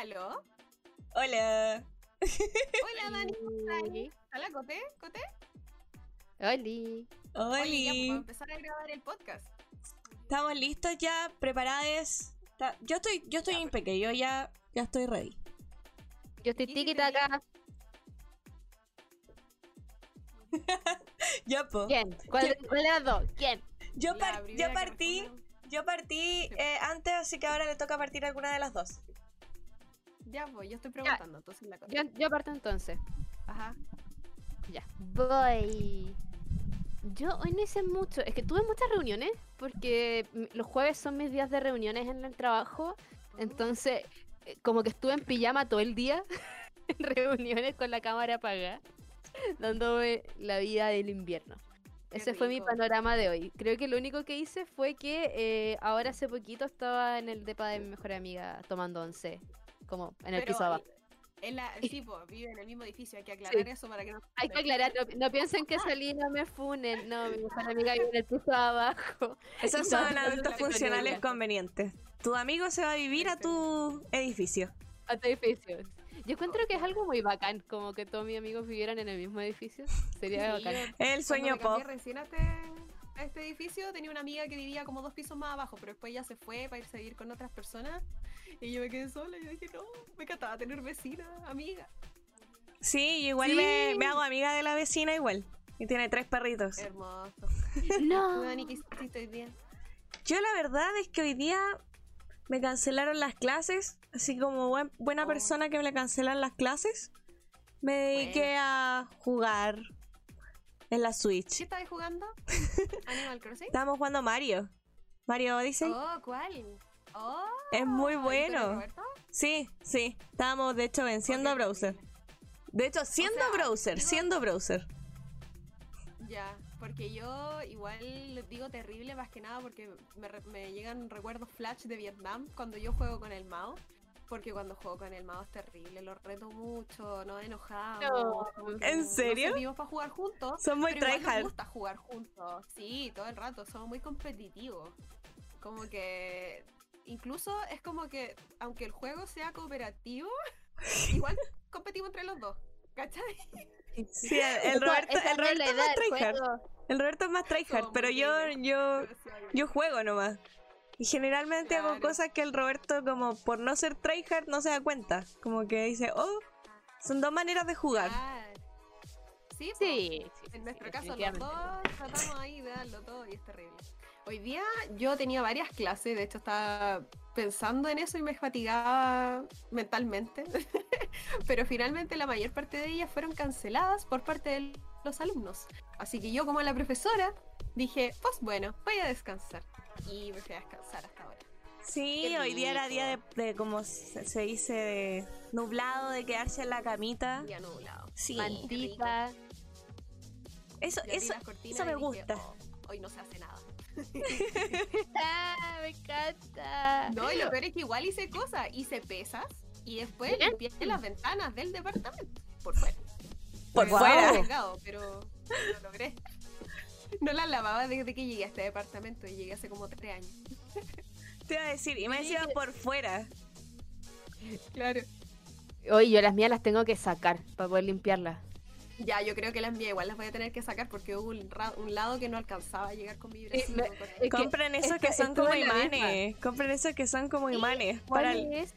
¿Aló? Hola. Hola, Dani. Hola, Cote. ¿Cote? Oli. Oye, ya, pues, Oli. vamos a empezar a grabar el podcast. Estamos listos ya, preparados. Yo estoy, yo estoy Ya, impecable, yo ya, ya estoy ready. Yo estoy sí, acá. Ya, po. ¿Quién? ¿Cuál, cuál de las dos? ¿Quién? Yo, par- yo partí, yo partí eh, antes, así que ahora le toca partir alguna de las dos. Ya, pues, yo estoy preguntando, entonces la. Yo, yo parto entonces. Ajá. Ya. Voy. Yo hoy no hice mucho. Es que tuve muchas reuniones porque los jueves son mis días de reuniones en el trabajo. Entonces, eh, como que estuve en pijama todo el día en reuniones con la cámara apagada, dándome la vida del invierno. Qué Ese fue mi panorama de hoy. Creo que lo único que hice fue que eh, ahora hace poquito estaba en el depa de mi mejor amiga tomando once, como en el Pero, piso abajo. En la, sí, pues, vive en el mismo edificio, hay que aclarar eso para que no... Hay que aclarar, no, no piensen que salí y no me funen. No, mi mejor amiga vive en el piso de abajo. Esos No, son adultos funcionales convenientes. Tu amigo se va a vivir a tu edificio. A tu edificio. Yo encuentro que es algo muy bacán, como que todos mis amigos vivieran en el mismo edificio. Sería Sí, bacán. El sueño pop. recién a este, a este edificio, tenía una amiga que vivía como dos pisos más abajo, pero después ya se fue para irse a vivir con otras personas. Y yo me quedé sola y yo dije, no, me encantaba tener vecina, amiga. Sí, yo igual Sí. Me, me hago amiga de la vecina igual. Y tiene tres perritos. Hermoso. No. ¿Tú, Dani, qué hiciste hoy día? Yo la verdad es que hoy día me cancelaron las clases, así como buen- buena Oh. persona que me le cancelan las clases, me dediqué a jugar en la ¿Qué Switch. estabas jugando? ¿Animal Crossing? Estábamos jugando Mario. Mario Odyssey. Oh, ¿cuál? Oh, es muy ¿y con el bueno. Sí, sí. Estábamos de hecho venciendo a qué Browser. De hecho, siendo sea, Browser, siendo Browser. Ya, porque yo igual les digo terrible más que nada porque me, me llegan recuerdos flash de Vietnam cuando yo juego con el Mao. Porque cuando juego con el Mao es terrible, lo reto mucho, nos enojamos. No. ¿En serio? servimos para jugar juntos. Son muy igual nos tryhard. gusta jugar juntos. Sí, todo el rato, somos muy competitivos. Como que incluso es como que aunque el juego sea cooperativo, igual competimos entre los dos. ¿Cachai? Sí, el, Roberto, el Roberto es más del tryhard. El Roberto es más tryhard, pero yo, yo, yo juego nomás. Y generalmente hago cosas que el Roberto, como por no ser tryhard, no se da cuenta. Como que dice, oh, son dos maneras de jugar. Claro. Sí. Sí, sí, En sí, nuestro caso, los dos tratamos ahí de darlo todo y es terrible. Hoy día yo tenía varias clases, de hecho estaba pensando en eso y me fatigaba mentalmente. Pero finalmente la mayor parte de ellas fueron canceladas por parte de los alumnos. Así que yo como la profesora dije, pues bueno, voy a descansar. Y me fui a descansar hasta ahora. Sí, Qué hoy día era día de, de como se, se dice, de nublado, de quedarse en la camita. Día nublado. Sí, Mantita. eso, eso, las cortinas eso me dije, gusta. "Oh, hoy no se hace nada. Ah, me encanta. No, y lo peor es que igual hice cosas, hice pesas y después Bien. limpié las ventanas del departamento por fuera. Por Fue fuera. arriesgado, pero lo logré. No las lavaba desde que llegué a este departamento y llegué hace como tres años. Te iba a decir, y me decía por fuera. Claro. Oye, yo las mías las tengo que sacar para poder limpiarlas. Ya, yo creo que las mías igual las voy a tener que sacar porque hubo un, ra- un lado que no alcanzaba a llegar con mi bracito. me- con- es que Compren esos que son como imanes. Compren esos que son como imanes. ¿Cuál Para es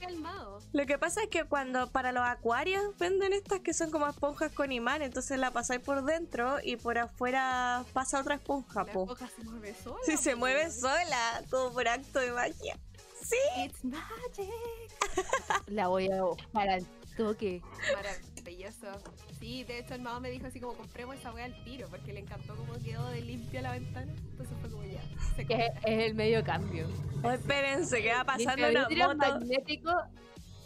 el Mao. Lo que pasa es que cuando para los acuarios venden estas que son como esponjas con imán, entonces la pasáis por dentro y por afuera pasa otra esponja, La po. esponja se mueve sola. Si se mueve sola, como por acto de magia. Sí. It's magic. La voy a buscar al toque. Maravilloso. Sí, de hecho el Mao me dijo así como compremos esa wea al tiro porque le encantó cómo quedó de limpia la ventana. Entonces fue como ya. Se Que es, el medio cambio. Oh, espérense, que va pasando una moto. magnético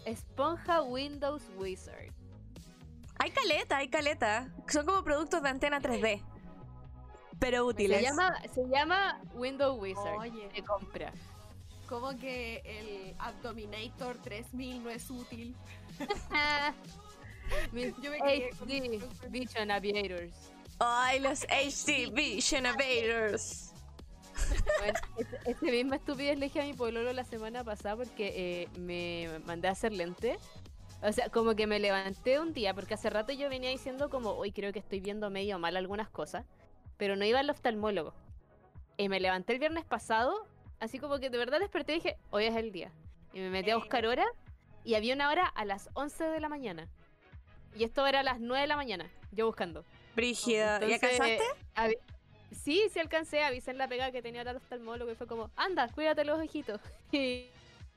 esponja Windows Wizard. Hay caleta, hay caleta. Son como productos de antena 3D. Pero útiles. Se llama, se llama Windows Wizard. Oye. Se compra. Como que el Abdominator 3000 no es útil. Yo me HD Vision Aviators. Ay, los HD Vision Invaders. Bueno, este, este misma estupidez le dije a mi pololo la semana pasada porque eh, me mandé a hacer lente. O sea, como que me levanté un día, porque hace rato yo venía diciendo como, hoy creo que estoy viendo medio mal algunas cosas, pero no iba al oftalmólogo. Y me levanté el viernes pasado, así como que de verdad desperté y dije, hoy es el día. Y me metí a buscar hora, y había una hora a las 11 de la mañana. Y esto era a las 9 de la mañana, yo buscando. Brígida. ¿Ya avi- Sí, sí alcancé, avisé en la pega que tenía el oftalmólogo y fue como, anda, cuídate los ojitos.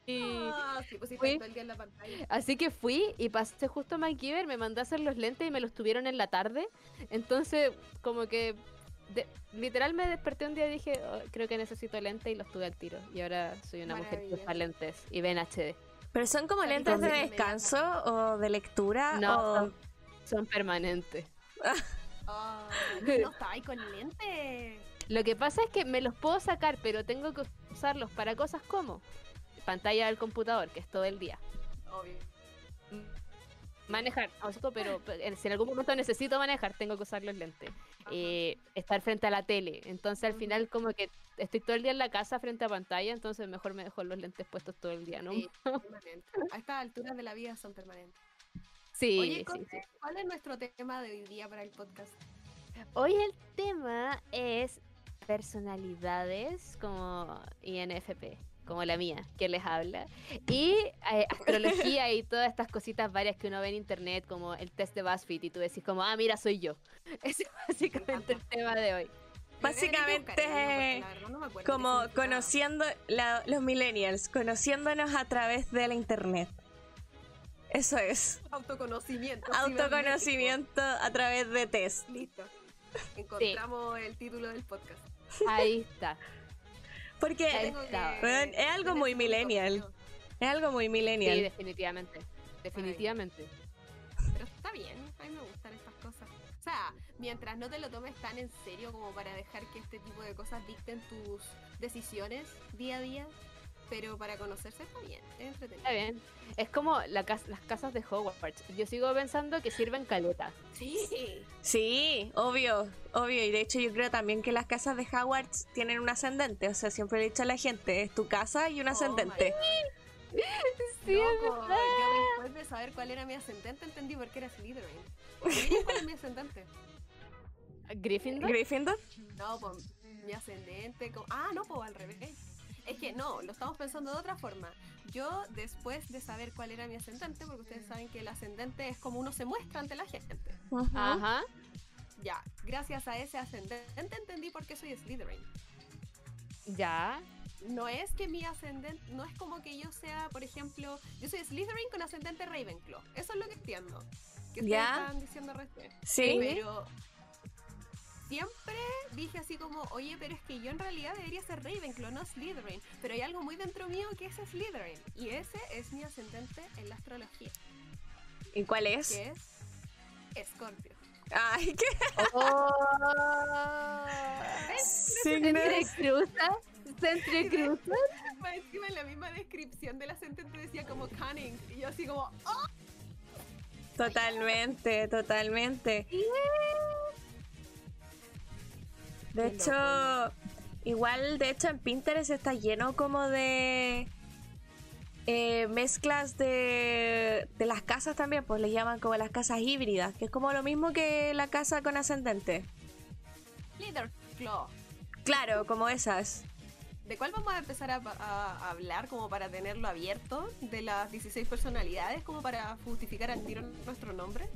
Y, y- Ah, sí, pusiste fui- todo el día en la pantalla. así que fui y pasé justo a MacGyver, me mandé a hacer los lentes y me los tuvieron en la tarde. Entonces, como que de- literal me desperté un día y dije, "Oh, creo que necesito lentes y los tuve al tiro. Y ahora soy una mujer que usa lentes y ve en HD. ¿Pero son como lentes de descanso o de lectura? No, o- son, son permanentes. Ah, no estaba ahí con lente. Lo que pasa es que me los puedo sacar, pero tengo que usarlos para cosas como pantalla del computador, que es todo el día. Obvio. Manejar, esto, pero si en algún momento necesito manejar, tengo que usar los lentes. Eh, estar frente a la tele. Entonces al final como que estoy todo el día en la casa frente a pantalla, entonces mejor me dejo los lentes puestos todo el día, ¿no? Sí, permanente. A estas alturas de la vida son permanentes. Sí, Oye, sí, sí. ¿cuál es nuestro tema de hoy día para el podcast? Hoy el tema es personalidades como INFP, como la mía, que les habla. Y eh, astrología y todas estas cositas varias que uno ve en internet, como el test de BuzzFeed, y tú decís como, ah, mira, soy yo. Ese es básicamente el tema de hoy. Básicamente, buscar no acuerdo Como conociendo la- los millennials, conociéndonos a través de la internet. Eso es. Autoconocimiento. Autoconocimiento a través de test. Listo. Encontramos el título del podcast. Ahí está. Porque Ahí Tengo que está. Bueno, es algo muy millennial. es algo muy Sí, millennial. definitivamente. Definitivamente. Pero está bien, a mí me gustan estas sea, mientras no te lo tomes tan en serio como para dejar que este tipo de cosas dicten tus decisiones día a día, pero para conocerse está bien, es entretenido. Está bien. Es como la cas- las casas de Hogwarts. Yo sigo pensando que sirven caleta. Sí, Sí, obvio, obvio. Y de hecho yo creo también que las casas de Hogwarts tienen un ascendente. O sea, siempre le he dicho a la gente, es tu casa y un Oh ascendente. Sí, Loco, yo después de saber cuál era mi ascendente entendí por qué era Slytherin. ¿Cuál es mi ascendente? Gryffindor. Gryffindor. No, pues mi ascendente. Ah, no, pues al revés. Es que no, lo estamos pensando de otra forma. Yo, después de saber cuál era mi ascendente, porque ustedes saben que el ascendente es como uno se muestra ante la gente. Ajá. Ya, gracias a ese ascendente entendí por qué soy Slytherin. Ya. No es que mi ascendente, no es como que yo sea, por ejemplo, yo soy Slytherin con ascendente Ravenclaw. Eso es lo que entiendo. Que Ya. estaban diciendo recién. Sí. Pero siempre dije así como, oye, pero es que yo en realidad debería ser Ravenclaw, no Slytherin. Pero hay algo muy dentro mío que es Slytherin. Y ese es mi ascendente en la astrología, ¿Y cuál es? que es Scorpio. Ay, qué Oh. Más encima en la misma descripción del ascendente decía como cunning. Y yo así como, ¡oh! Totalmente, totalmente. De Qué hecho, loco. igual, de hecho, en Pinterest está lleno como de eh, mezclas de, de las casas también, pues le llaman como las casas híbridas, que es como lo mismo que la casa con ascendente. Slytherin. Claro, como esas. ¿De cuál vamos a empezar a, a hablar como para tenerlo abierto? ¿De las 16 personalidades como para justificar al tiro nuestro nombre?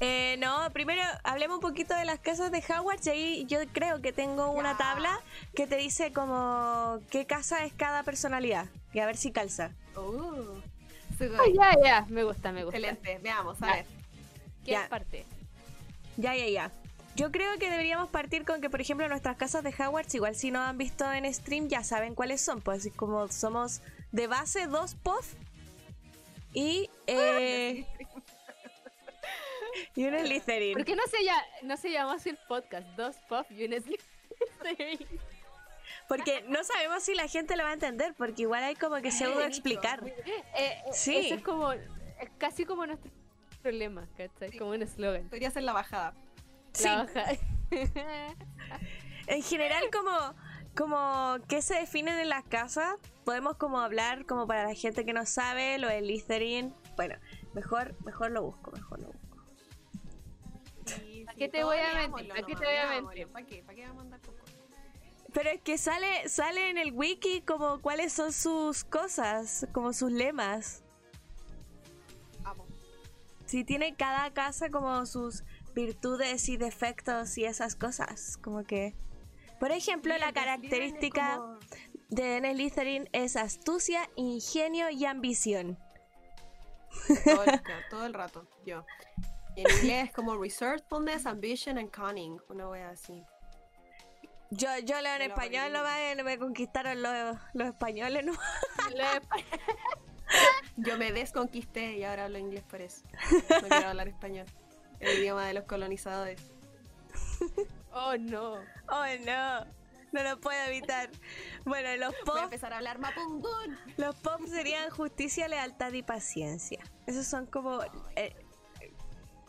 Eh, no, primero hablemos un poquito de las casas de Howard y ahí yo creo que tengo una Ya. tabla que te dice como qué casa es cada personalidad y a ver si calza. Uh. Ah, ya, ya. Me gusta, me gusta. Excelente, veamos, a Ya. ver. ¿Qué Ya. parte? Ya, ya, ya. Yo creo que deberíamos partir con que, por ejemplo, nuestras casas de Hogwarts, igual si no han visto en stream, ya saben cuáles son. Pues como somos de base dos POF y, eh, y un Slytherin. ¿Por qué no se, llama, no se llamó así el podcast? Dos pop y un Slytherin. Porque no sabemos si la gente lo va a entender, porque igual hay como que pseudo nicho, explicar. Eh, eh, Sí. Eso es como. Es casi como nuestro problema, ¿cachai? Sí. Como un eslogan. Podría ser la bajada. Sí, La en general como como qué se definen en las casas. Podemos como hablar como para la gente que no sabe lo del Listerine. Bueno, mejor, mejor lo busco, mejor lo busco. Sí, ¿A qué te voy a mentir? ¿A qué te voy a mentir? ¿Para qué? ¿Para qué vamos a andar con? Pero es que sale, sale en el wiki como cuáles son sus cosas, como sus lemas. Vamos. Sí, tiene cada casa como sus virtudes y defectos y esas cosas. Como que. Por ejemplo, Sí, la el Slytherin es característica como- de Slytherin es astucia, ingenio y ambición. Todo el, todo el rato, yo. Y en inglés es como resourcefulness, ambition and cunning. Una wea así. Yo, yo leo en Me lo español, aprendí. nomás, me conquistaron los, los españoles, ¿no? Yo me desconquisté y ahora hablo inglés por eso. No quiero hablar español. El idioma de los colonizadores. oh no. Oh, no. No lo puedo evitar. Bueno, los Voy a pop, empezar a hablar mapungún. los pop serían justicia, lealtad y paciencia. Esos son como... eh,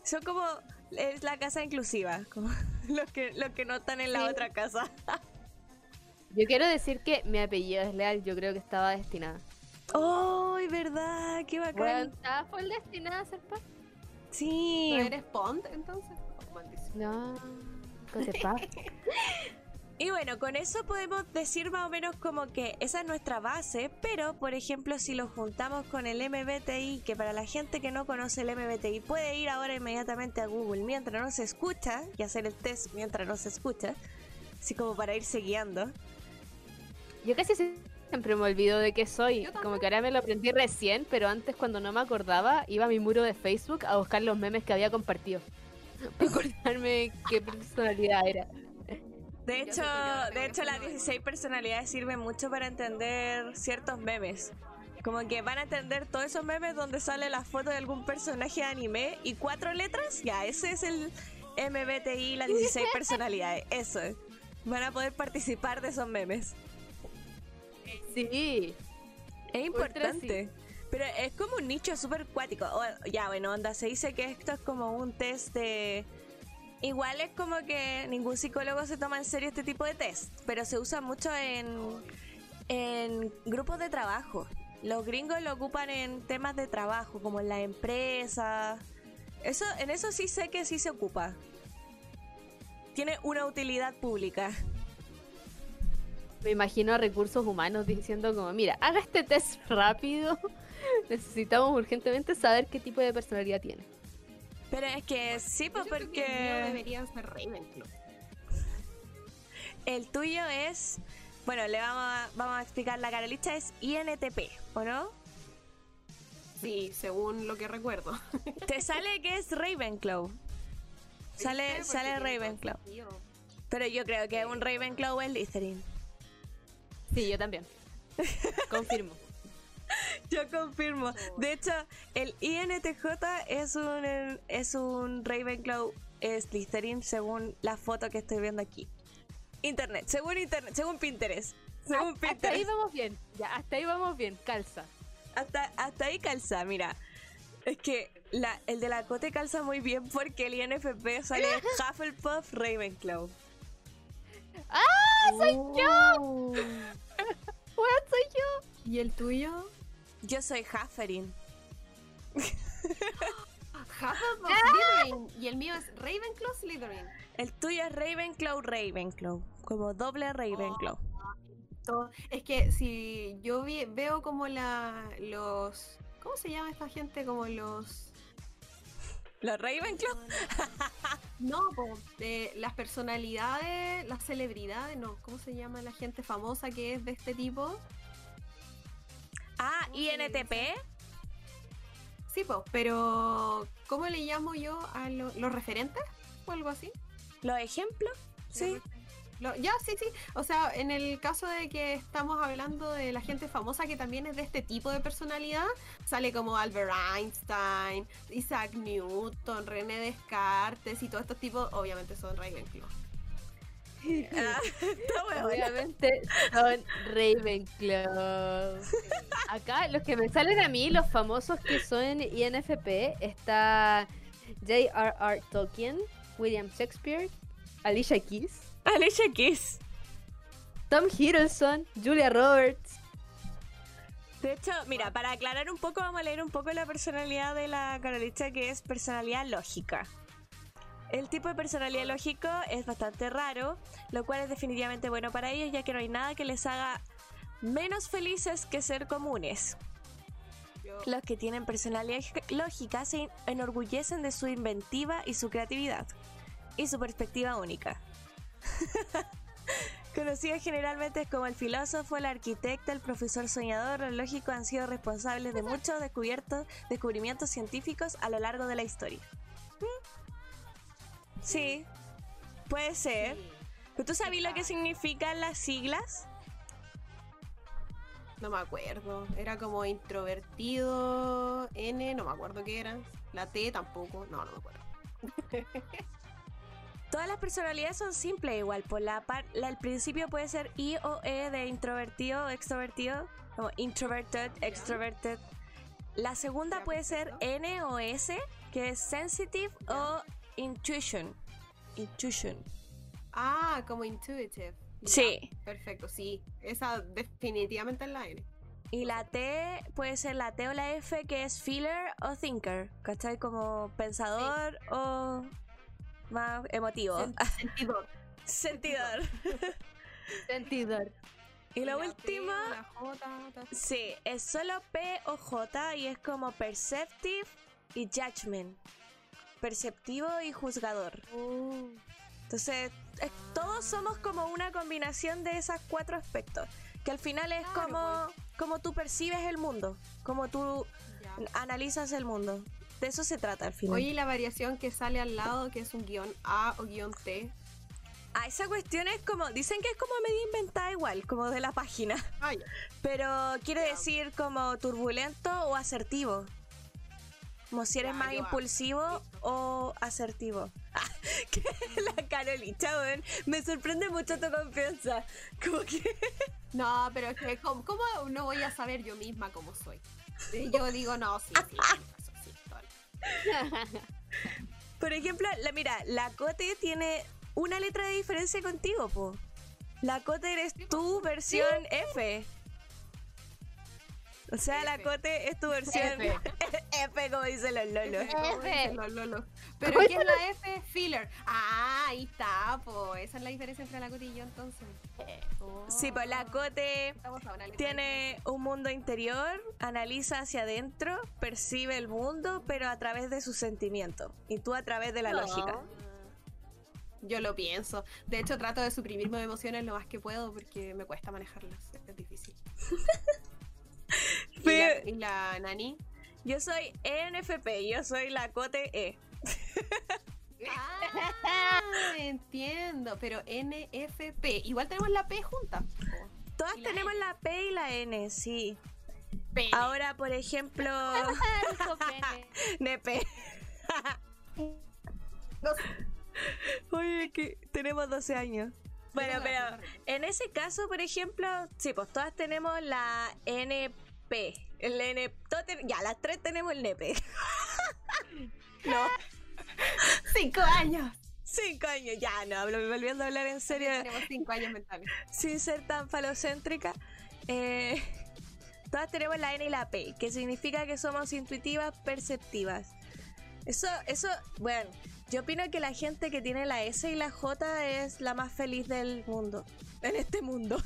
son como... Es la casa inclusiva, como los que, los que no están en la Sí. otra casa. Yo quiero decir que mi apellido es Leal, yo creo que estaba destinada. ¡Ay, verdad! ¡Qué Bueno, bacán! estaba full destinada a ser paz. Sí. ¿No eres Pond entonces? No. Y bueno, con eso podemos decir más o menos como que esa es nuestra base, pero por ejemplo si lo juntamos con el MBTI, que para la gente que no conoce el MBTI puede ir ahora inmediatamente a Google mientras no se escucha y hacer el test mientras no se escucha, así como para irse guiando. Yo casi siempre me olvido de qué soy. Como que ahora me lo aprendí recién, pero antes cuando no me acordaba, iba a mi muro de Facebook a buscar los memes que había compartido. Para acordarme qué personalidad era. De Yo hecho, de hecho las hacerlo de 16 personalidades sirven mucho para entender ciertos memes. Como que van a entender todos esos memes donde sale la foto de algún personaje de anime y cuatro letras. Ya, ese es el MBTI, las 16 personalidades. Eso. Van a poder participar de esos memes. Sí. Es Ultra importante. Pero es como un nicho súper cuático. Ya, bueno, onda, se dice que esto es como un test de... Igual es como que ningún psicólogo se toma en serio este tipo de test, pero se usa mucho en, en grupos de trabajo. Los gringos lo ocupan en temas de trabajo, como en la empresa. Eso, en eso sí sé que sí se ocupa. Tiene una utilidad pública. Me imagino a recursos humanos diciendo como, mira, haga este test rápido. Necesitamos urgentemente saber qué tipo de personalidad tiene. Pero es que sí, pues siento que el porque... debería ser Ravenclaw. El tuyo es. Bueno, le vamos a, vamos a explicar. La carolista es INTP, ¿o no? Sí, según lo que recuerdo. Te sale que es Ravenclaw. Sale, sale Porque Ravenclaw. Pero yo creo que un Ravenclaw es Listerin. Sí, yo también. Confirmo. Yo confirmo. De hecho, el INTJ es un es un Ravenclaw es Listerin según la foto que estoy viendo aquí. Internet, según internet, según Pinterest. Según Hasta ahí vamos bien. Ya, hasta ahí vamos bien. Calza. Hasta, hasta ahí calza, mira. Es que la, el de la Cote calza muy bien porque el INFP sale Hufflepuff Ravenclaw. ¡Ah! ¡Soy yo! Oh. ¡Weón, soy yo! ¿Y el tuyo? Yo soy Hufferin. Hufflepuff Slytherin. Y el mío es Ravenclaw Slytherin. El tuyo es Ravenclaw Ravenclaw. Como doble Ravenclaw. Todo- Es que si yo vi- veo como la los ¿cómo se llama esta gente? Como los ¿Los Ravenclaw? no, de las personalidades, las celebridades, no, ¿cómo se llama la gente famosa que es de este tipo? Ah, ¿Cómo se le INTP. Sí, pues, pero ¿cómo le llamo yo a lo- los referentes o algo así? ¿Los ejemplos? Sí. Lo- ya, sí, sí. O sea, en el caso de que estamos hablando de la gente famosa que también es de este tipo de personalidad, sale como Albert Einstein, Isaac Newton, René Descartes y todos estos tipos, obviamente son Ravenclaw. Ah, está. Obviamente son Ravenclaw. Acá, los que me salen a mí, los famosos que son INFP, está J.R.R. Tolkien, William Shakespeare, Alicia Keys. Alicia Keys. Tom Hiddleston, Julia Roberts. De hecho, mira, para aclarar un poco, vamos a leer un poco la personalidad de la Carolista, que es personalidad lógica. El tipo de personalidad lógico es bastante raro, lo cual es definitivamente bueno para ellos, ya que no hay nada que les haga menos felices que ser comunes. Los que tienen personalidad lógica se enorgullecen de su inventiva y su creatividad y su perspectiva única. Conocidos generalmente como el filósofo, el arquitecto, el profesor soñador, el lógico han sido responsables de muchos descubiertos, descubrimientos científicos a lo largo de la historia. ¿Mm? Sí, puede ser. Sí. ¿Pero tú sabes lo que significan las siglas? No me acuerdo. Era como introvertido, N, no me acuerdo qué era. La T tampoco. No, no me acuerdo. Todas las personalidades son simples igual. Por la, par- la- el principio puede ser I o E de introvertido o extrovertido. Como introverted, extroverted. La segunda puede ser. N o S, que es sensitive o intuition. Intuition. Ah, como intuitive. Ya, Sí. Perfecto, sí. Esa definitivamente es la N. Y la T puede ser la T o la F, que es feeler o thinker. ¿Cachai? Como pensador o más emotivo. Sen- Sentidor. Sentidor. Sentidor. Y la P, última. La J. Sí, es solo P o J y es como perceptive y judgment. Perceptivo y juzgador. Oh. Entonces, es- todos somos como una combinación de esos cuatro aspectos. Que al final es Claro, como, como tú percibes el mundo, como tú Ya. analizas el mundo. De eso se trata al final. Oye, y la variación que sale al lado, que es un guion A o guion T. Ah, esa cuestión es como, dicen que es como medio inventada igual, como de la página. Ah, ya. Pero quiere Ya. decir como turbulento o asertivo. Como si eres más ah, impulsivo o asertivo. Ah, que la Carolita, weón. Me sorprende mucho tu confianza. Como que. No, pero es que, ¿cómo, cómo no voy a saber yo misma cómo soy? Yo digo, no, sí, sí, Por ejemplo, la, mira, la Cote tiene una letra de diferencia contigo, po. La Cote eres tu versión F. O sea, la. Cote es tu versión F. F, como dicen los lolos. F, los lolos. Pero ¿qué es la F? Filler. Ah, ahí está, po. Esa es la diferencia entre la Coti y yo entonces. Sí, pues la Cote tiene un mundo interior, analiza hacia adentro, percibe el mundo, pero a través de sus sentimientos. Y tú a través de la No. lógica. Yo lo pienso. De hecho, trato de suprimir mis emociones lo más que puedo porque me cuesta manejarlas. Es difícil. ¿Y, la, Pero- y la Nani? Yo soy ENFP, yo soy la Cote E. Entiendo. Pero NFP. Igual tenemos la P junta. po. Todas tenemos la P y la N, sí. Ahora, por ejemplo. Nepe. Oye, que tenemos 12 años. Bueno, pero en ese caso, por ejemplo, sí, pues todas tenemos la NP. El N, ten- ya, las tres tenemos el NP. No. Cinco años. Cinco años, ya, no, hablo- volviendo a hablar en serio, Tenemos cinco años mentales. sin ser tan falocéntrica. eh, todas tenemos la N y la P, que significa que somos intuitivas, perceptivas. Eso, eso, bueno, yo opino que la gente que tiene la S y la J es la más feliz del mundo, en este mundo.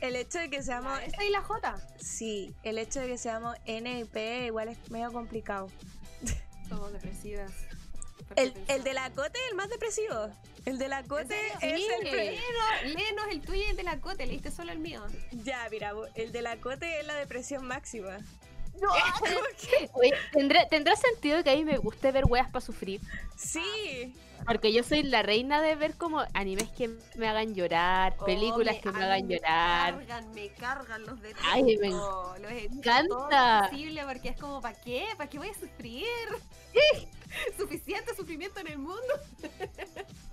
El hecho de que seamos, La S y la J. sí, el hecho de que seamos N y P igual es medio complicado. Somos depresivas. El, el de la Cote es el más depresivo. El de la Cote es Sí, el léenos, léenos el tuyo y el de la Cote. Leíste solo el mío. Ya, mira, el de la Cote es la depresión máxima. Oye, ¿tendrá, ¿Tendrá sentido que a mí me guste ver weas para sufrir? Sí. Porque yo soy la reina de ver como animes que me hagan llorar, películas Oh, que me ay, hagan llorar. Me cargan, me cargan los de Ay, me Los encanta. posible porque es como, ¿para qué? ¿Para qué voy a sufrir? Suficiente sufrimiento en el mundo.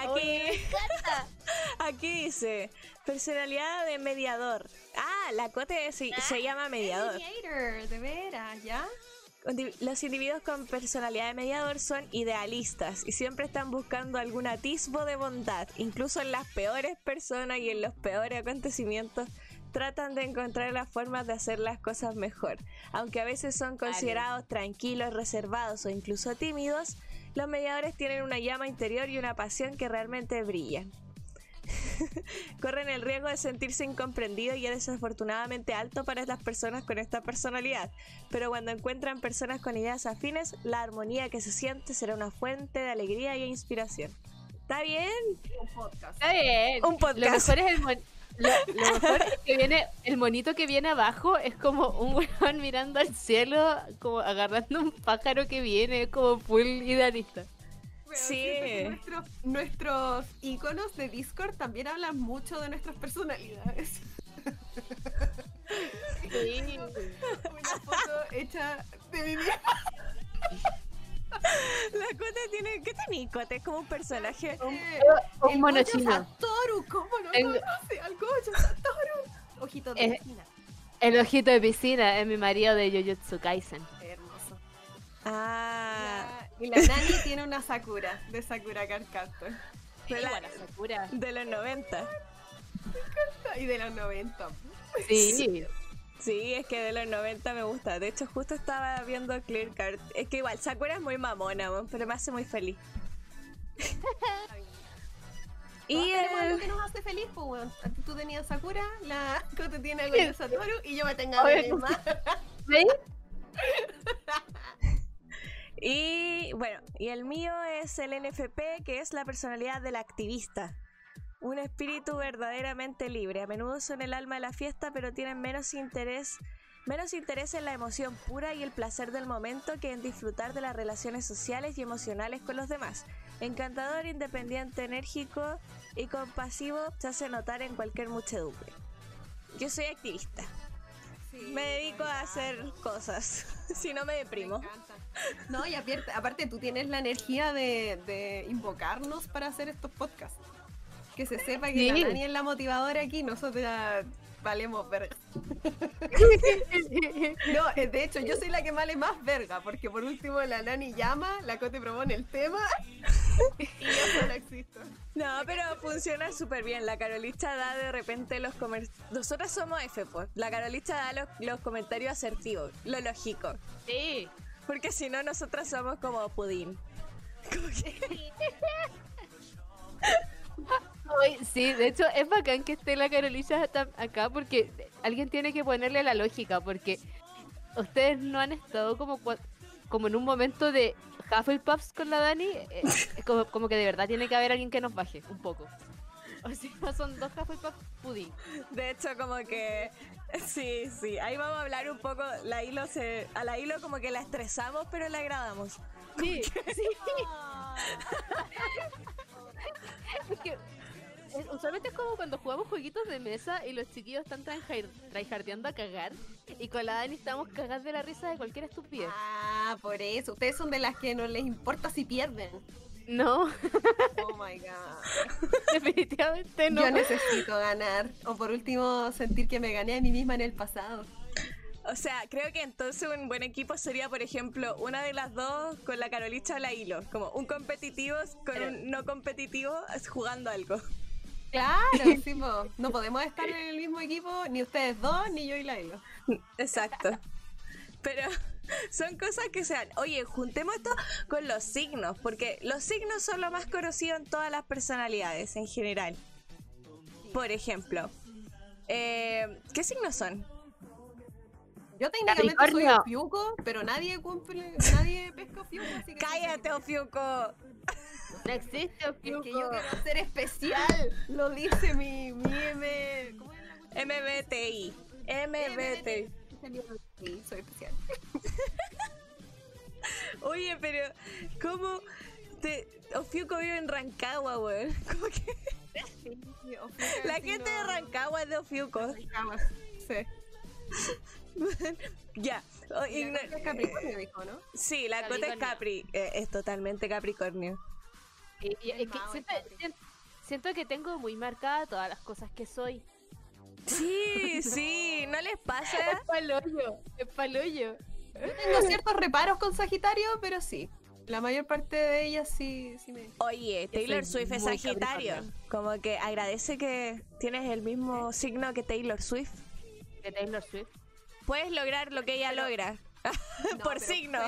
Aquí, aquí dice personalidad de mediador. Ah, la Cote se, se llama mediador. Mediator, de veras, ¿ya? los individuos con personalidad de mediador son idealistas y siempre están buscando algún atisbo de bondad, incluso en las peores personas y en los peores acontecimientos tratan de encontrar las formas de hacer las cosas mejor. Aunque a veces son considerados tranquilos, reservados o incluso tímidos, los mediadores tienen una llama interior y una pasión que realmente brillan. Corren el riesgo de sentirse incomprendidos y es desafortunadamente alto para las personas con esta personalidad. Pero cuando encuentran personas con ideas afines, la armonía que se siente será una fuente de alegría y inspiración. ¿Está bien? Un podcast. Está bien. Un podcast. Lo mejor es el, lo, lo mejor es que viene, el monito que viene abajo es como un weón mirando al cielo, como agarrando un pájaro que viene, como full idealista. Bueno, Sí. Nuestros, nuestros iconos de Discord también hablan mucho de nuestras personalidades. Una foto hecha de mi misma. La Cote tiene. ¿Qué tiene Cote? Es como un personaje. Un el mono chino. Satoru, ¿cómo no Tengo- conoce al Goyo Satoru? Ojito de Eh, vecina. El ojito de piscina es mi marido de Jujutsu Kaisen. Hermoso. Ah. La- y la Nani tiene una Sakura, de Sakura Card Captor. De, la- Sakura. de los 90. Y de los 90. Sí. Sí, es que de los 90 me gusta. De hecho, justo estaba viendo Clear Card. Es que igual, Sakura es muy mamona, pero me hace muy feliz. y el- que nos hace feliz, pues, weón. Tú tenías Sakura, la Cote tiene algo de Satoru y yo me tengo a misma. ¿Veis? Y bueno, y el mío es el NFP, que es la personalidad del activista. Un espíritu verdaderamente libre. A menudo son el alma de la fiesta, pero tienen menos interés, menos interés en la emoción pura y el placer del momento que en disfrutar de las relaciones sociales y emocionales con los demás. Encantador, independiente, enérgico y compasivo se hace notar en cualquier muchedumbre. Yo soy activista. Sí, Me dedico a hacer cosas, si no me me deprimo. encanta. No, y aparte, aparte tú tienes la energía de, de invocarnos para hacer estos podcasts. Que se sepa que Sí. la Nani es la motivadora aquí, nosotros ya valemos verga. No, eh, de hecho, yo soy la que vale más verga, porque por último la Nani llama, la Cote propone el tema y yo solo existo. No, pero funciona súper bien. La Carolista da de repente los comentarios. Nosotras somos F, pues. La Carolista da los, los comentarios asertivos, lo lógico. Sí. Porque si no, nosotras somos como pudín. Como que- Ay, sí, de hecho es bacán que esté la Carolina acá porque alguien tiene que ponerle la lógica porque ustedes no han estado como como en un momento de Hufflepuffs con la Dani, eh, como, como que de verdad tiene que haber alguien que nos baje un poco. O sea, son dos Hufflepuffs pudín. De hecho, como que. Sí, sí. Ahí vamos a hablar un poco. La hilo se. A la hilo como que la estresamos, pero la agradamos. Sí, sí. Es que, usualmente es como cuando jugamos jueguitos de mesa y los chiquillos están tryhardeando a cagar y con la Dani estamos cagadas de la risa de cualquier estupidez. Ah, por eso. Ustedes son de las que no les importa si pierden. No, Oh my god. definitivamente no. Yo necesito ganar. O por último, sentir que me gané a mí misma en el pasado. O sea, creo que entonces un buen equipo sería, por ejemplo, una de las dos con la Carolista o la hilo. Como un competitivo con un no competitivo jugando algo. Claro, sí, po. no podemos estar en el mismo equipo, ni ustedes dos, ni yo y la Hilo. Exacto. Pero son cosas que sean. Oye, juntemos esto con los signos, porque los signos son lo más conocido en todas las personalidades en general. Por ejemplo, eh, ¿qué signos son? Yo técnicamente soy. Ofiuco, pero nadie cumple, nadie pesca Ofiuco, así que... ¡Cállate, Ofiuco! No existe, Es que yo Ofiuco. quiero ser especial, lo dice mi, mi M... ¿Cómo es la MBTI. MBTI. Soy especial. Oye, pero ¿cómo te... Ofiuco vive en Rancagua, weón? ¿Cómo que Sí, Ofiuco la gente de Rancagua es de Ofiuco? Rancagua, Sí. ya. La Cote es Capricornio dijo, ¿no? Sí, la Cota es. Capri. eh, es totalmente Capricornio. Y- y- es que siento, siento- siento que tengo muy marcada todas las cosas que soy. Sí, sí, ¿no les pasa? Es palollo, es palollo. Yo tengo ciertos reparos con Sagitario, pero sí. La mayor parte de ellas sí, sí me. Oye, Taylor Swift es Sagitario. Como que agradece que tienes el mismo signo que Taylor Swift. De Taylor Swift. Puedes lograr lo que ella Pero- logra. No, Por signo.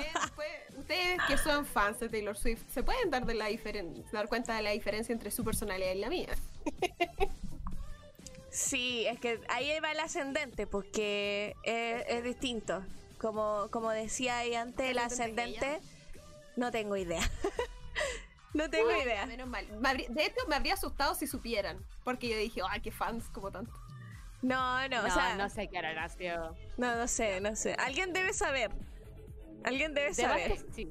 ustedes que son fans de Taylor Swift, ¿se pueden dar, de la diferen- dar cuenta de la diferencia entre su personalidad y la mía? Sí, es que ahí va el ascendente, porque es, es distinto. Como, como decía ahí antes, el ¿Es ascendente no tengo idea. no tengo idea. Menos mal. De hecho, me habría asustado si supieran. Porque yo dije, ay, qué fans como tanto. No, no, No, o sea, no sé qué hará nació. no, no sé, no sé. Alguien debe saber. Alguien debe De saber. sí.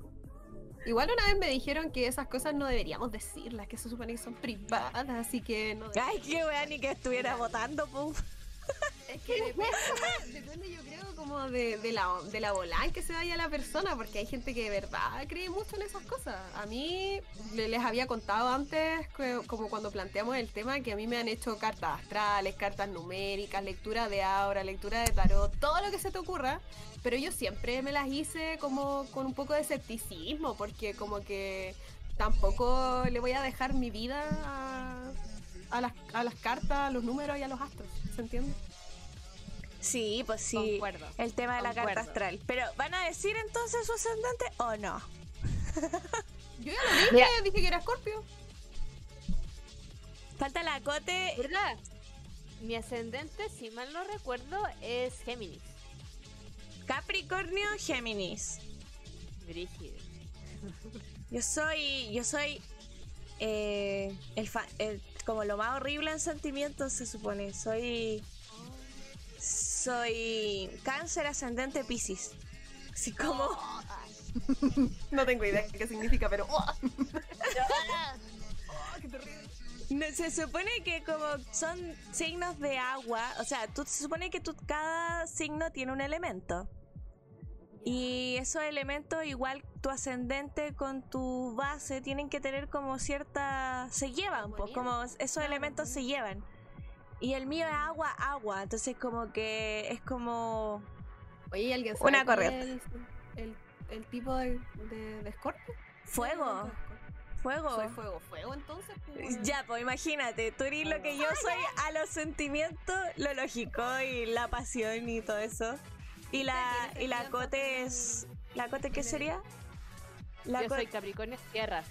Igual una vez me dijeron que esas cosas no deberíamos decirlas, que se supone que son privadas, así que no. Ay, qué wea, ni que estuviera votando, pum. Es que depende, yo creo, como de, la, de la bola en que se vaya la persona, porque hay gente que de verdad cree mucho en esas cosas. A mí le- les había contado antes, como cuando planteamos el tema, que a mí me han hecho cartas astrales, cartas numéricas, lectura de aura, lectura de tarot, todo lo que se te ocurra. Pero yo siempre me las hice como con un poco de escepticismo, porque como que tampoco le voy a dejar mi vida a, a las, a las cartas, a los números y a los astros. ¿Se entiende? Sí, pues sí. Concuerdo. El tema de la carta astral. Pero, ¿van a decir entonces su ascendente o no? Yo ya lo dije, Mira. dije que era Scorpio. Falta la cote. ¿Verdad? Mi ascendente, si mal no recuerdo, es Géminis. Capricornio, Géminis. Brígido. Yo soy. Yo soy. eh, el, fa- el- como lo más horrible en sentimientos se supone. Soy. Soy. Cáncer ascendente Pisces. Así como. No tengo idea qué significa, pero. ¡oh! qué terrible! No, se supone que como son signos de agua, o sea, tú, se supone que tú, cada signo tiene un elemento. Y esos elementos, igual tu ascendente con tu base, tienen que tener como cierta... Se llevan, pues, como esos elementos se llevan. Y el mío es agua, agua, entonces como que es como... Oye, ¿y ¿alguien sabe Una corriente. El, el, el tipo de, de, de Scorpio? Fuego, fuego. Soy fuego, fuego entonces. pues, Ya, pues imagínate, tú eres lo que yo soy a los sentimientos, lo lógico y la pasión y todo eso. Y la, y la cote es... ¿La cote qué sería? La Yo cote... soy Capricornio, tierra.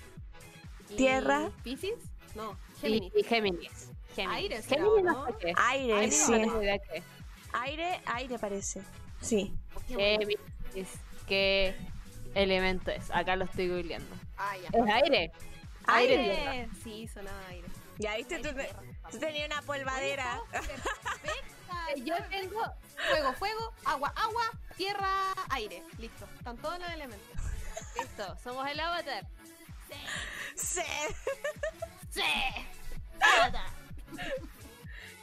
¿Y Tierra. ¿Piscis? No, Y, Géminis. y Géminis. Géminis. Aire. Aire, sí. Aire, aire parece. Sí. Géminis. ¿Qué elemento es? Acá lo estoy googleando. Ah, ya. ¿Es aire? Aire. Aire. Sí, sonaba aire. Ya viste, tú, te- tú tenías una polvadera. Yo tengo Fuego, fuego, agua, agua, tierra, aire. Listo. Están todos los elementos. Listo, somos el avatar. Sí. ¡Sí!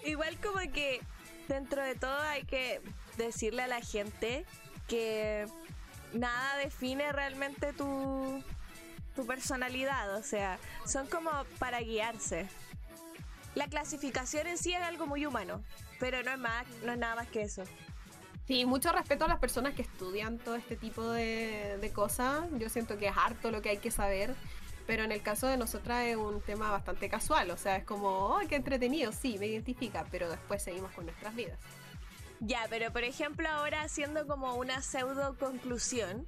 Igual como que dentro de todo hay que decirle a la gente que nada define realmente tu, tu personalidad, o sea, son como para guiarse. La clasificación en sí es algo muy humano, pero no es más, no es nada más que eso. Sí, mucho respeto a las personas que estudian todo este tipo de, de cosas. Yo siento que es harto lo que hay que saber, pero en el caso de nosotras es un tema bastante casual. O sea, es como, oh, qué entretenido, sí, me identifica, pero después seguimos con nuestras vidas. Ya, pero por ejemplo ahora haciendo como una pseudo conclusión,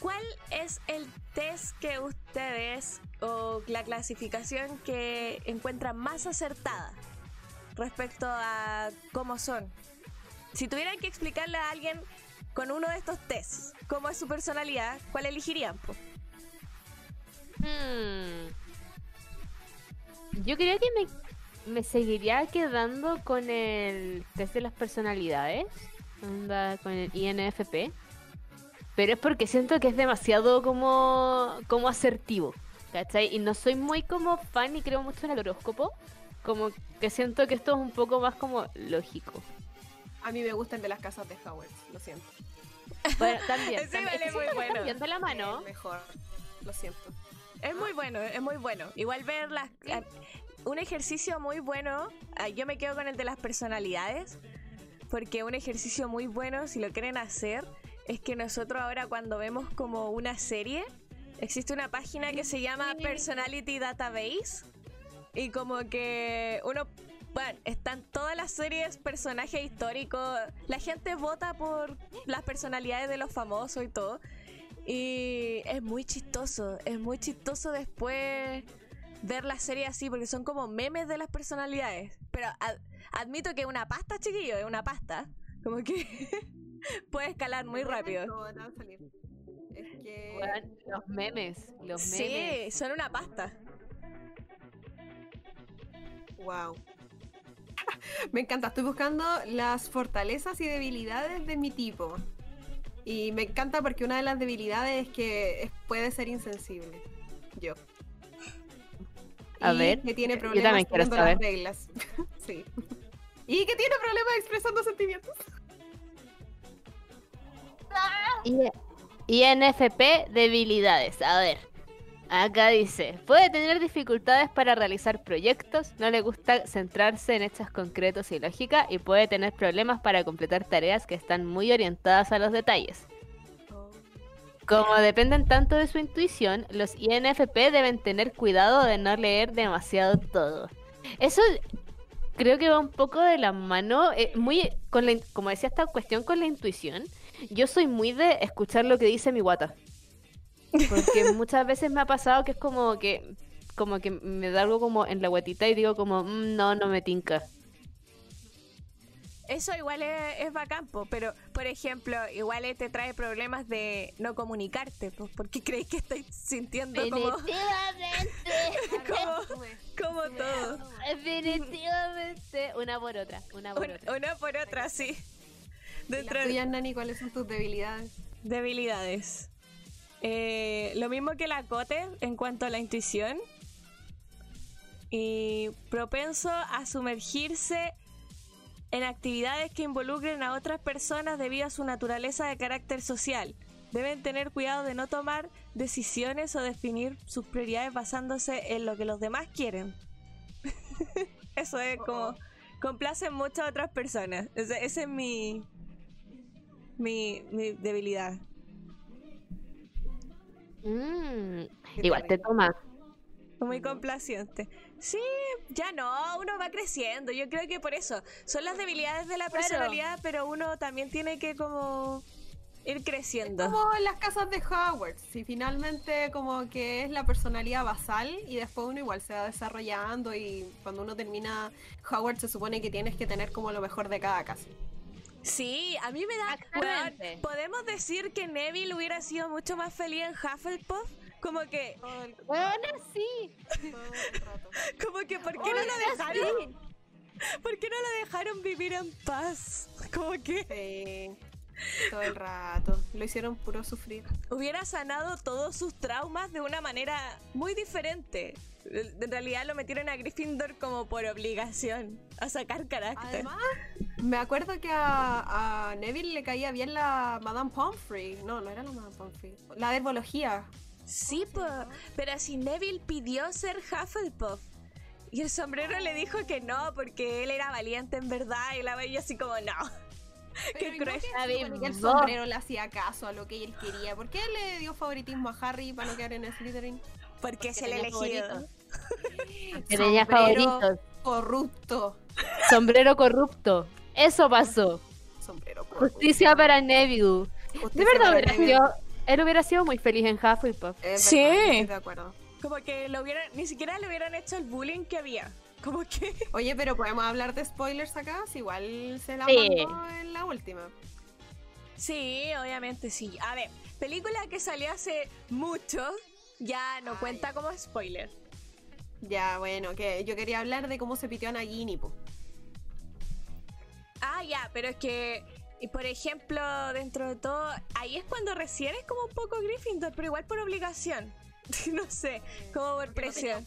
¿cuál es el test que ustedes o la clasificación que encuentran más acertada respecto a cómo son? Si tuvieran que explicarle a alguien con uno de estos tests cómo es su personalidad, ¿cuál elegirían? Hmm. Yo creo que me, me seguiría quedando con el test de las personalidades, con el INFP, pero es porque siento que es demasiado como, como asertivo, ¿cachai? Y no soy muy como fan y creo mucho en el horóscopo, como que siento que esto es un poco más como lógico. A mí me gusta el de las casas de Howard, lo siento. Bueno, también, Sí, también. vale, es muy bueno. la mano. Eh, mejor, lo siento. Es muy bueno, es muy bueno. Igual ver las... a- Un ejercicio muy bueno, ah, yo me quedo con el de las personalidades, porque un ejercicio muy bueno, si lo quieren hacer, es que nosotros ahora cuando vemos como una serie, existe una página que se llama Personality Database y como que uno bueno, están todas las series, personajes históricos. La gente vota por las personalidades de los famosos y todo. Y es muy chistoso. Es muy chistoso después ver la serie así, porque son como memes de las personalidades. Pero ad- admito que es una pasta, chiquillo, es una pasta. Como que puede escalar muy rápido. Es que. Los memes, los Sí, memes. son una pasta. Wow. Me encanta, estoy buscando las fortalezas y debilidades de mi tipo. Y me encanta porque una de las debilidades es que puede ser insensible. Yo. A Y ver, que tiene yo problemas también quiero siguiendo las reglas. sí. Y que tiene problemas expresando sentimientos. INFP debilidades. A ver. Acá dice, puede tener dificultades para realizar proyectos, no le gusta centrarse en hechos concretos y lógica y puede tener problemas para completar tareas que están muy orientadas a los detalles. Como dependen tanto de su intuición, los INFP deben tener cuidado de no leer demasiado todo. Eso creo que va un poco de la mano, eh, muy con la, como decía esta cuestión con la intuición. Yo soy muy de escuchar lo que dice mi guata. Porque muchas veces me ha pasado que es como que como que me da algo como en la guatita y digo como, "Mm, no, no me tinca. Eso igual es, es bacán, po, pero por ejemplo, igual te trae problemas de no comunicarte, po, porque crees que estáis sintiendo como, Definitivamente. como, como todo. Definitivamente. Una por otra, una por Un- otra. una por otra, sí. ¿Y Dentro las tuyas, Nani, cuáles son tus debilidades? debilidades. Eh, lo mismo que la Cote en cuanto a la intuición. Y propenso a sumergirse en actividades que involucren a otras personas debido a su naturaleza de carácter social. Deben tener cuidado de no tomar decisiones o definir sus prioridades basándose en lo que los demás quieren. Eso es como complacen mucho a otras personas. Ese es mi, mi, mi debilidad. Mm, Igual te terrible. toma. Muy complaciente. Sí, ya no, uno va creciendo. Yo creo que por eso son las debilidades de la personalidad, pero uno también tiene que como ir creciendo. Como en las casas de Howard, si finalmente como que es la personalidad basal y después uno igual se va desarrollando y cuando uno termina Howard se supone que tienes que tener como lo mejor de cada casa. Sí, a mí me da. Weón, Podemos decir que Neville hubiera sido mucho más feliz en Hufflepuff. Como que, Bueno, sí. todo el rato. como que, ¿por qué no lo dejaron? ¿Por qué no lo dejaron vivir en paz? Como que Sí, todo el rato. Lo hicieron puro sufrir. hubiera sanado todos sus traumas de una manera muy diferente. En realidad lo metieron a Gryffindor como por obligación, a sacar carácter. Además, me acuerdo que a, a Neville le caía bien la Madame Pomfrey. No, no era la Madame Pomfrey. La de herbología. Sí, po, pero si Neville pidió ser Hufflepuff. Y el sombrero le dijo que no, porque él era valiente en verdad. Y la veía así como, no. Qué Pero ¿y no cruel. que el sombrero le hacía caso a lo que él quería. ¿Por qué le dio favoritismo a Harry para no quedar en Slytherin? Porque es el elegido. Que tenía Sombrero favoritos. Corrupto. Sombrero corrupto. Eso pasó. Sombrero corrupto. Justicia para Neville. De verdad para hubiera Neville. sido, él hubiera sido muy feliz en Hufflepuff. Es Sí. estoy de acuerdo. Como que lo hubieran, ni siquiera le hubieran hecho el bullying que había. Como que. Oye, pero podemos hablar de spoilers acá, si igual se la Sí. mandó en la última. Sí, obviamente sí. A ver, película que salió hace mucho, ya no Ay. cuenta como spoiler. Ya, bueno, que yo quería hablar de cómo se pitió a Nagini, po. Ah, ya, pero es que, y por ejemplo, dentro de todo, ahí es cuando recién es como un poco Gryffindor, pero igual por obligación. no sé, como por Porque presión.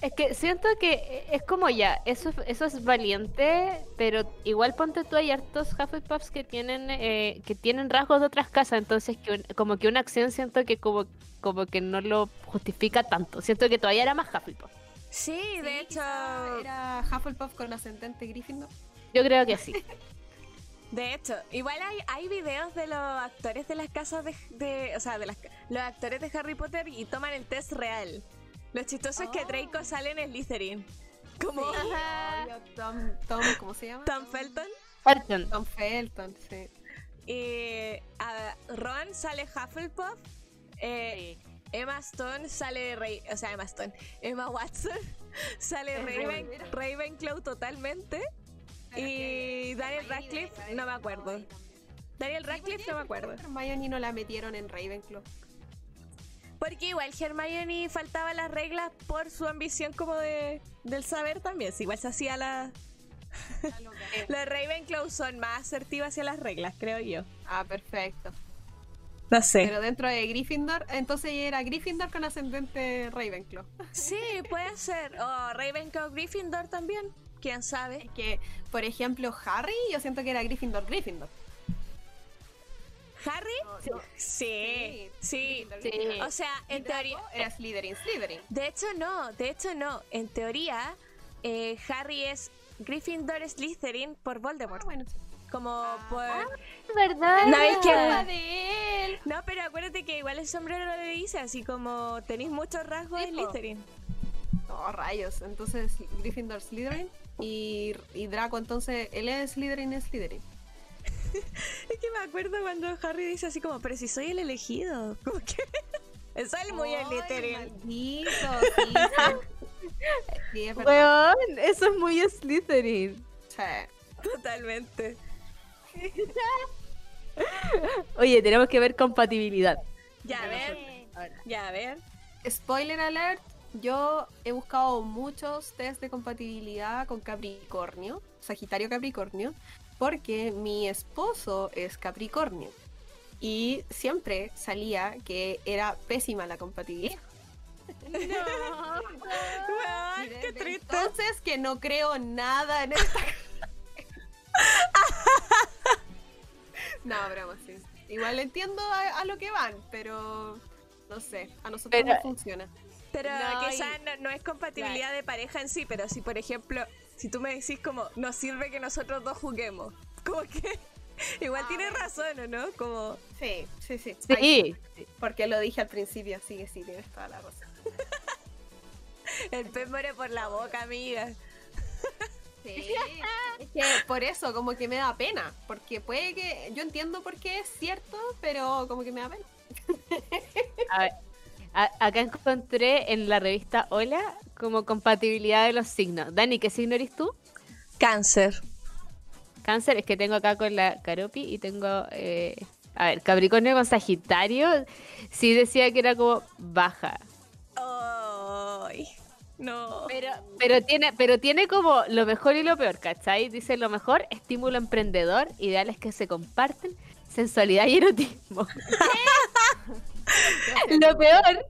Es que siento que es como ya, eso, eso es valiente, pero igual ponte tú hay hartos Hufflepuffs que tienen eh, que tienen rasgos de otras casas, entonces que un- como que una acción siento que como, como que no lo justifica tanto. Siento que todavía era más Hufflepuff. Sí, Sí, de hecho, Era Hufflepuff con ascendente Gryffindor. Yo creo que sí. De hecho, igual hay, hay videos de los actores de las casas de, de- o sea, de las, los actores de Harry Potter y toman el test real. Lo chistoso es que Oh. Draco sale en Slytherin. Como Tom, Tom, ¿cómo se llama? Tom Felton. Felton. Tom Felton, sí. Y Ron sale Hufflepuff. eh, Emma Stone sale Rey, o sea, Emma Stone. Emma Watson sale Raven. Ravenclaw totalmente. Pero Y Daniel Hermione Radcliffe, no me acuerdo. Daniel Radcliffe pues, no me acuerdo. Hermione no la metieron en Ravenclaw. Porque igual Hermione faltaba las reglas por su ambición como de del saber también. Si igual se hacía la... Los Ravenclaw son más asertivas hacia las reglas, creo yo. Ah, perfecto. No sé. Pero dentro de Gryffindor, entonces era Gryffindor con ascendente Ravenclaw. Sí, puede ser. O Ravenclaw Gryffindor también. ¿Quién sabe? Que, por ejemplo, Harry, yo siento que era Gryffindor, Gryffindor. ¿Harry? No, no. Sí, sí. O sea, en teoría... Era Slytherin, Slytherin. De hecho no, de hecho no. En teoría, eh, Harry es Gryffindor Slytherin por Voldemort. Ah, bueno, sí. Como por... ¿Verdad? No, es que- Culpa de él. No, pero acuérdate que igual el sombrero lo dice, así como tenéis muchos rasgos de. Slytherin. Oh, rayos. Entonces, Gryffindor, Slytherin. Y, y Draco, entonces, él es Slytherin, es Slytherin. Es que me acuerdo cuando Harry dice así como, pero si soy el elegido. Como que... Eso es muy Slytherin. Maldito, sí, sí. Sí, es verdad. Weón, eso es muy Slytherin. Sí. Totalmente. Oye, tenemos que ver compatibilidad. Ya, a ver, ya, a ver. Spoiler alert, yo he buscado muchos test de compatibilidad con Capricornio, Sagitario Capricornio, porque mi esposo es Capricornio. Y siempre salía que era pésima la compatibilidad. No. Qué triste. Entonces que no creo nada en esta. no, broma, sí. Igual entiendo a, a lo que van, pero no sé, a nosotros Pero- no funciona. Pero No, quizás no, no es compatibilidad de pareja en sí, pero si por ejemplo, si tú me decís como, nos sirve que nosotros dos juguemos, como que igual Ah, tienes bueno. razón, ¿o no? Como, Sí, sí, sí. Ay, Sí. porque lo dije al principio, así que sí, tienes toda la razón. el pez muere por la boca, amiga. Sí, es que por eso, como que me da pena, porque puede que, yo entiendo por qué es cierto, pero como que me da pena. A ver, a- acá encontré en la revista Hola como compatibilidad de los signos. Dani, ¿qué signo eres tú? Cáncer. Cáncer, es que tengo acá con la Caropi y tengo, eh, a ver, Capricornio con Sagitario. Sí decía que era como baja. Ay, no. Pero, pero tiene, pero tiene como lo mejor y lo peor, ¿cachai? Dice lo mejor, estímulo emprendedor, ideales que se comparten, sensualidad y erotismo. lo peor,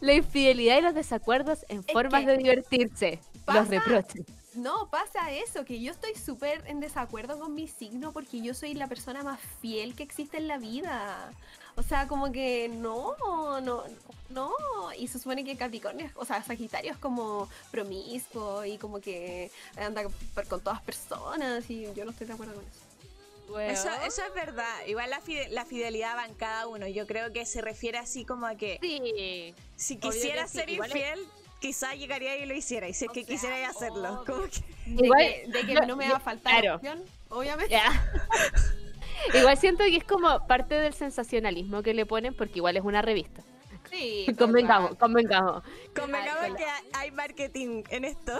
la infidelidad y los desacuerdos en Es formas de divertirse, pasa- los reproches. No, pasa eso, que yo estoy súper en desacuerdo con mi signo porque yo soy la persona más fiel que existe en la vida. O sea, como que no, no, no. Y se supone que Capricornio, o sea, Sagitario es como promiscuo y como que anda con todas personas y yo no estoy de acuerdo con eso. Eso, eso es verdad. Igual la, fide- la fidelidad va en cada uno. Yo creo que se refiere así como a que Sí. si quisiera sí, ser es- infiel, quizá llegaría y lo hiciera. Y si es O que sea, quisiera hacerlo. Como que... De, Igual- que, de que no, no me va a faltar claro. opción, obviamente. Igual siento que es como parte del sensacionalismo que le ponen porque igual es una revista. Sí, Convengamos, total. convengamos. Convengamos que hay marketing en esto.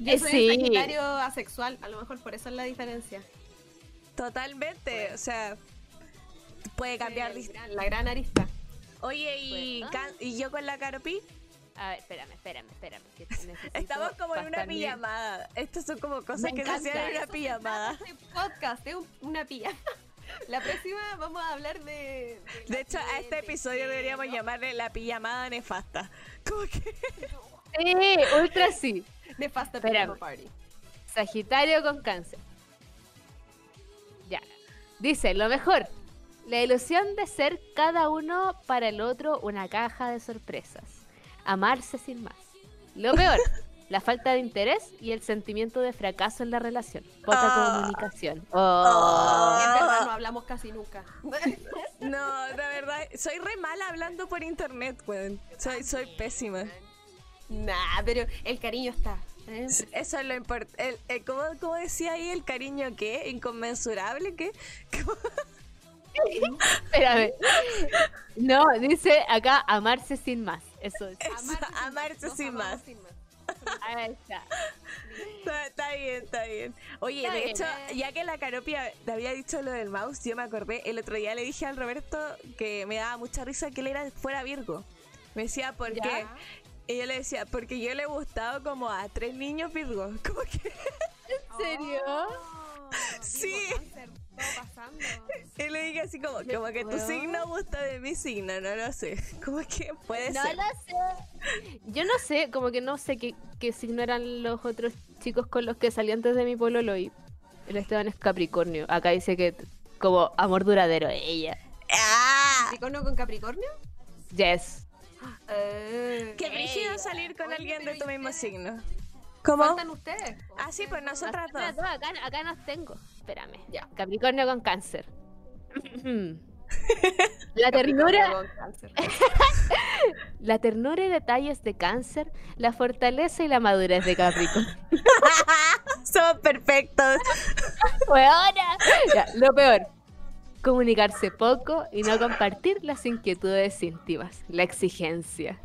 Yo soy sí. Sagitario asexual, a lo mejor por eso es la diferencia. Totalmente. O sea, puede cambiar. El gran- la gran arista. Oye, y, Pues, y yo con la Caropi, A ver, espérame, espérame, espérame. que estamos como en una pijamada. Estas son como cosas Me que se hacían en encanta. una pijamada. Este podcast es un- una pía. La próxima vamos a hablar de. De hecho, a este episodio deberíamos llamarle la pijamada nefasta. Como que. Sí, ultra sí. De Fasta Espérame. Pijama Party. Sagitario con cáncer. Dice, lo mejor. La ilusión de ser cada uno para el otro una caja de sorpresas. Amarse sin más. Lo peor. la falta de interés y el sentimiento de fracaso en la relación. Poca Ah. comunicación. Oh. Oh. En verdad no hablamos casi nunca. No, de verdad, soy re mala hablando por internet, weón. Soy, soy pésima. nah, pero el cariño está. ¿Eh? Eso es lo importante. ¿cómo, cómo decía ahí el cariño qué? ¿Inconmensurable qué? Espérame. No, dice acá amarse sin más. Eso es. Eso, amarse sin más. sin más. Ahí está. Está, está bien, está bien. Oye, Está de bien, hecho, eh. ya que la caropia te había dicho lo del mouse, yo me acordé, el otro día le dije al Roberto que me daba mucha risa que él era fuera Virgo. Me decía, ¿por qué? Y yo le decía, porque yo le he gustado como a tres niños Virgo. Como que... ¿En serio? Oh, Sí. Pasando. Y le dije así como, como que tu signo gusta de mi signo, no lo sé. Como que puede No ser. lo sé. Yo no sé, como que no sé qué, qué signo eran los otros chicos con los que salí antes de mi pololo y el Esteban es Capricornio. Acá dice que como amor duradero ella. ¡Ah! ¿Capricornio con Capricornio? Yes. Eh, Qué brígido salir con Oye, alguien de tu ¿y mismo ustedes? signo. ¿Cómo? Faltan ustedes. Ah, sí, pues nosotras dos. Acá, acá nos tengo. Espérame. Ya. Capricornio con cáncer. La ternura, Con cáncer. la ternura y detalles de cáncer, la fortaleza y la madurez de Capricornio. Somos perfectos. Ya, lo peor. Comunicarse poco y no compartir las inquietudes íntimas. La exigencia.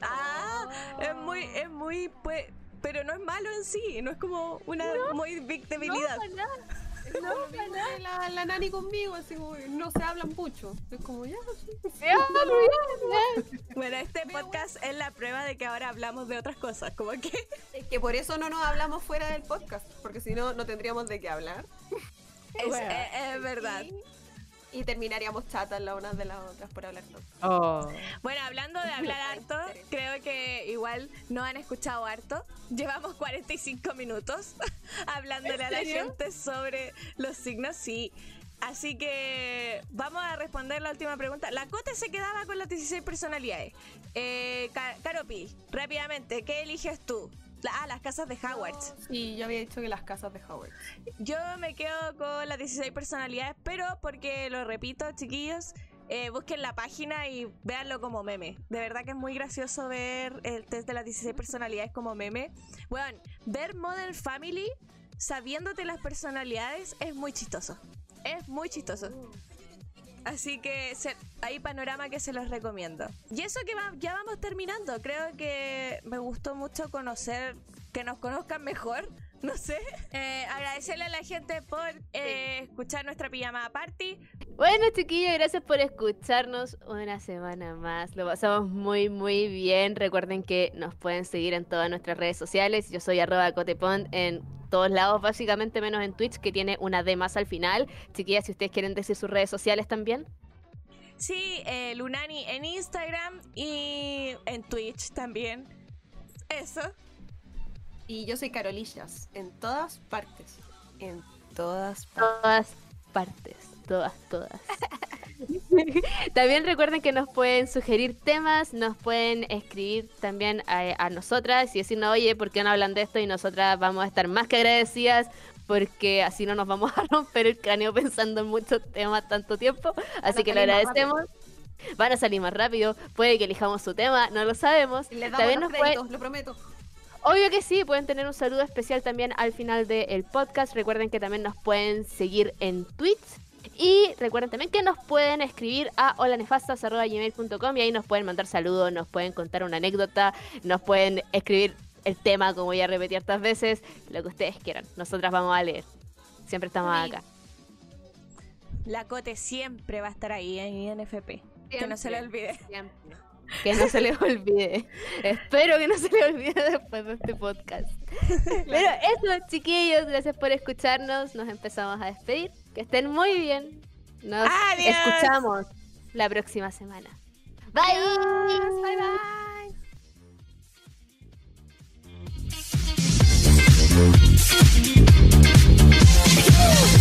Ah, es muy, es muy, pues, pero no es malo en sí, no es como una muy. Es como lo mismo que la, la nani conmigo, así como no se hablan mucho. Es como ya, sí. Bueno, este podcast es la prueba de que ahora hablamos de otras cosas, como que Es que por eso no nos hablamos fuera del podcast, porque si no, no tendríamos de qué hablar. es, Bueno. es- es verdad. Y, y terminaríamos chatas las unas de las otras por hablar tanto. Oh. Bueno, hablando de hablar harto, creo que igual no han escuchado harto. Llevamos 45 minutos hablándole a la gente sobre los signos, sí. Así que vamos a responder la última pregunta. La Cote se quedaba con las 16 personalidades. Eh, Ca- Caropi, rápidamente, ¿qué eliges tú? Ah, las casas de Hogwarts. Sí, yo había dicho que las casas de Howard. Yo me quedo con las 16 personalidades, pero porque lo repito, chiquillos, eh, busquen la página y véanlo como meme. De verdad que es muy gracioso ver el test de las 16 personalidades como meme. Bueno, ver Modern Family sabiéndote las personalidades es muy chistoso. Es muy chistoso. Así que se- hay panorama que se los recomiendo. Y eso que va- ya vamos terminando. Creo que me gustó mucho conocer, que nos conozcan mejor. No sé. Eh, agradecerle a la gente por eh, escuchar nuestra pijama party. Bueno, chiquillos, gracias por escucharnos una semana más. Lo pasamos muy, muy bien. Recuerden que nos pueden seguir en todas nuestras redes sociales. Yo soy arroba cotepont en todos lados, básicamente menos en Twitch, que tiene una D más al final. Chiquillas, si ustedes quieren decir sus redes sociales también. Sí, eh, Lunani en Instagram y en Twitch también. Eso. Y yo soy Carolillas, en todas partes. En todas partes. todas partes, todas, todas. también recuerden que nos pueden sugerir temas, nos pueden escribir también a, a nosotras y decirnos, oye, ¿por qué no hablan de esto? Y nosotras vamos a estar más que agradecidas porque así no nos vamos a romper el cráneo pensando en muchos temas tanto tiempo. Así que más agradecemos. Van a salir más rápido, puede que elijamos su tema, no lo sabemos. Les damos También los nos puede- lo prometo. Obvio que sí, pueden tener un saludo especial también al final del podcast. Recuerden que también nos pueden seguir en Twitch. Y recuerden también que nos pueden escribir a holanefastas.gmail.com y ahí nos pueden mandar saludos, nos pueden contar una anécdota, nos pueden escribir el tema, como ya repetí hartas veces, lo que ustedes quieran. Nosotras vamos a leer. Siempre estamos Sí. acá. La Cote siempre va a estar ahí en INFP. Que no se le olvide. Siempre. Que no se les olvide. Espero que no se les olvide después de este podcast. Pero eso, chiquillos, gracias por escucharnos. Nos empezamos a despedir. Que estén muy bien. Nos escuchamos la próxima semana. Bye. Bye bye.